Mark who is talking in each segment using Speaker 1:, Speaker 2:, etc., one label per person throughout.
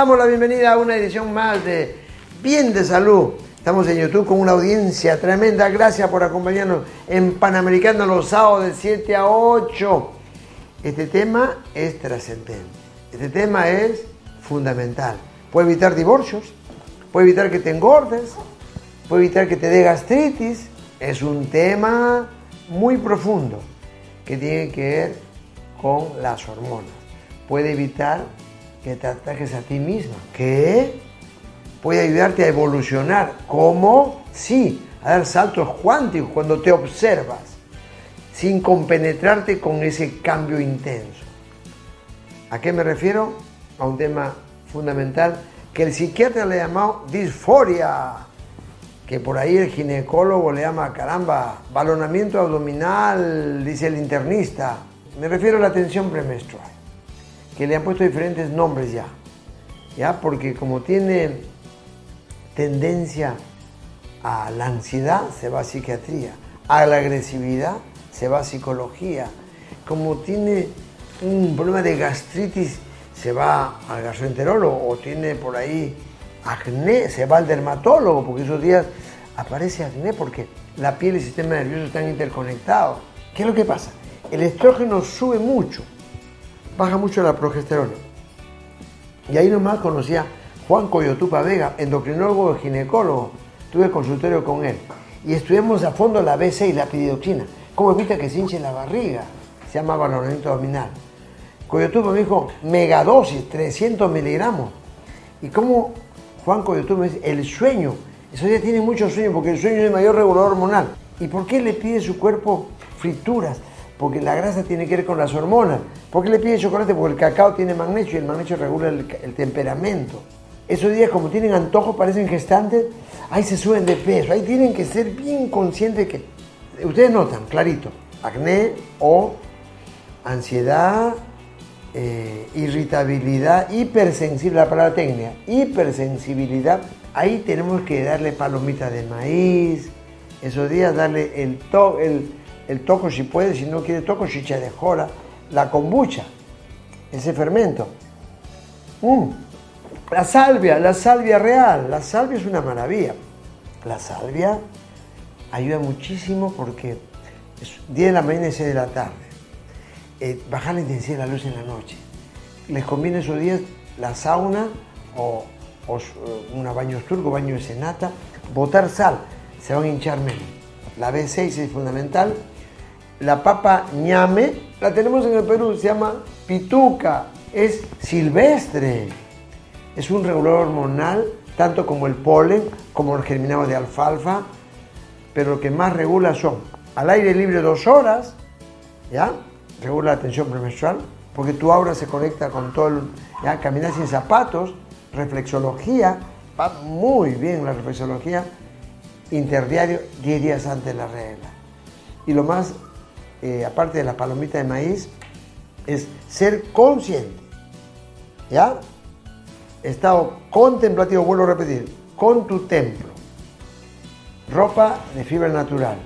Speaker 1: damos la bienvenida a una edición más de Bien de Salud. Estamos en YouTube con una audiencia tremenda. Gracias por acompañarnos en Panamericano los sábados de 7 a 8. Este tema es trascendente. Este tema es fundamental. Puede evitar divorcios, puede evitar que te engordes, puede evitar que te dé gastritis. Es un tema muy profundo que tiene que ver con las hormonas. Puede evitar que te ataques a ti misma. ¿Qué? Puede ayudarte a evolucionar. ¿Cómo? Sí, a dar saltos cuánticos cuando te observas, sin compenetrarte con ese cambio intenso. ¿A qué me refiero? A un tema fundamental que el psiquiatra le llamó disforia, que por ahí el ginecólogo le llama, caramba, balonamiento abdominal, dice el internista. Me refiero a la tensión premenstrual, que le han puesto diferentes nombres ya, ya, porque como tiene tendencia a la ansiedad, se va a psiquiatría, a la agresividad, se va a psicología, como tiene un problema de gastritis, se va al gastroenterólogo o tiene por ahí acné, se va al dermatólogo, porque esos días aparece acné porque la piel y el sistema nervioso están interconectados. ¿Qué es lo que pasa? El estrógeno sube mucho, baja mucho la progesterona. Y ahí nomás conocía Juan Coyotupa Vega, endocrinólogo y ginecólogo. Tuve consultorio con él. Y estudiamos a fondo la BC y la pidioxina. ¿Cómo evita que se hinche la barriga? Se llama valoramiento abdominal. Coyotupa me dijo, megadosis, 300 miligramos. ¿Y cómo Juan Coyotupa me dice, el sueño? Eso ya tiene mucho sueño porque el sueño es el mayor regulador hormonal. ¿Y por qué le pide su cuerpo frituras? Porque la grasa tiene que ver con las hormonas. ¿Por qué le pide chocolate? Porque el cacao tiene magnesio y el magnesio regula el, temperamento. Esos días como tienen antojo, parecen gestantes, ahí se suben de peso. Ahí tienen que ser bien conscientes que... Ustedes notan, clarito, acné o ansiedad, eh, irritabilidad, hipersensible, la palabra técnica, hipersensibilidad, ahí tenemos que darle palomitas de maíz, esos días darle el, to, el, el toco si puede, si no quiere toco, chicha de jora, la kombucha, ese fermento. Mm. La salvia, la salvia real, la salvia es una maravilla. La salvia ayuda muchísimo porque es 10 de la mañana y 6 de la tarde. Eh, bajar la intensidad de la luz en la noche. Les conviene esos días la sauna o, o un baño turco, baño de senata, botar sal, se van a hinchar menos. La B6 es fundamental. La papa ñame, la tenemos en el Perú, se llama pituca, es silvestre. Es un regulador hormonal, tanto como el polen, como el germinado de alfalfa, pero lo que más regula son al aire libre dos horas, ¿ya? Regula la tensión premenstrual, porque tu aura se conecta con todo el... ¿ya? Caminar sin zapatos, reflexología, va muy bien la reflexología, interdiario 10 días antes de la regla. Y lo más, eh, aparte de la palomita de maíz, es ser consciente, ¿ya? Estado contemplativo, vuelvo a repetir, con tu templo, ropa de fibra natural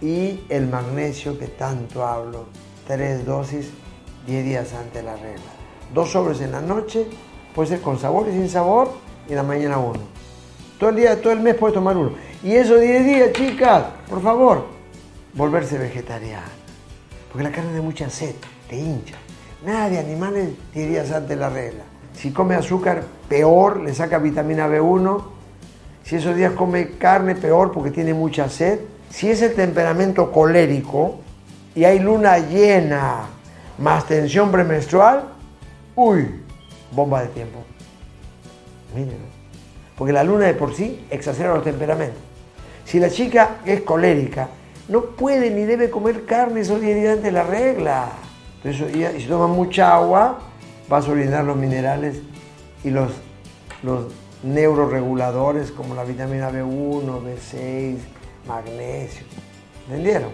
Speaker 1: y el magnesio que tanto hablo, tres dosis, 10 días antes de la regla. Dos sobres en la noche, puede ser con sabor y sin sabor, y en la mañana uno. Todo el día, todo el mes puedes tomar uno. Y esos 10 días, chicas, por favor, volverse vegetariana. Porque la carne de mucha sed, te hincha. Nada de animales 10 días antes la regla. Si come azúcar, peor, le saca vitamina B1. Si esos días come carne, peor porque tiene mucha sed. Si es el temperamento colérico y hay luna llena más tensión premenstrual, uy, bomba de tiempo. Miren, porque la luna de por sí exacerba los temperamentos. Si la chica es colérica, no puede ni debe comer carne días antes de la regla. Entonces, y si toma mucha agua, vas a orinar los minerales y los, los neuroreguladores como la vitamina B1, B6, magnesio. ¿Entendieron?